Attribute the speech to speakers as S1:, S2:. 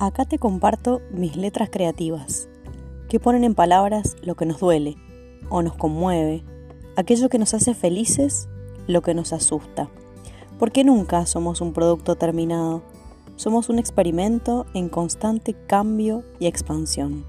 S1: Acá te comparto mis letras creativas, que ponen en palabras lo que nos duele o nos conmueve, aquello que nos hace felices, lo que nos asusta. Porque nunca somos un producto terminado, somos un experimento en constante cambio y expansión.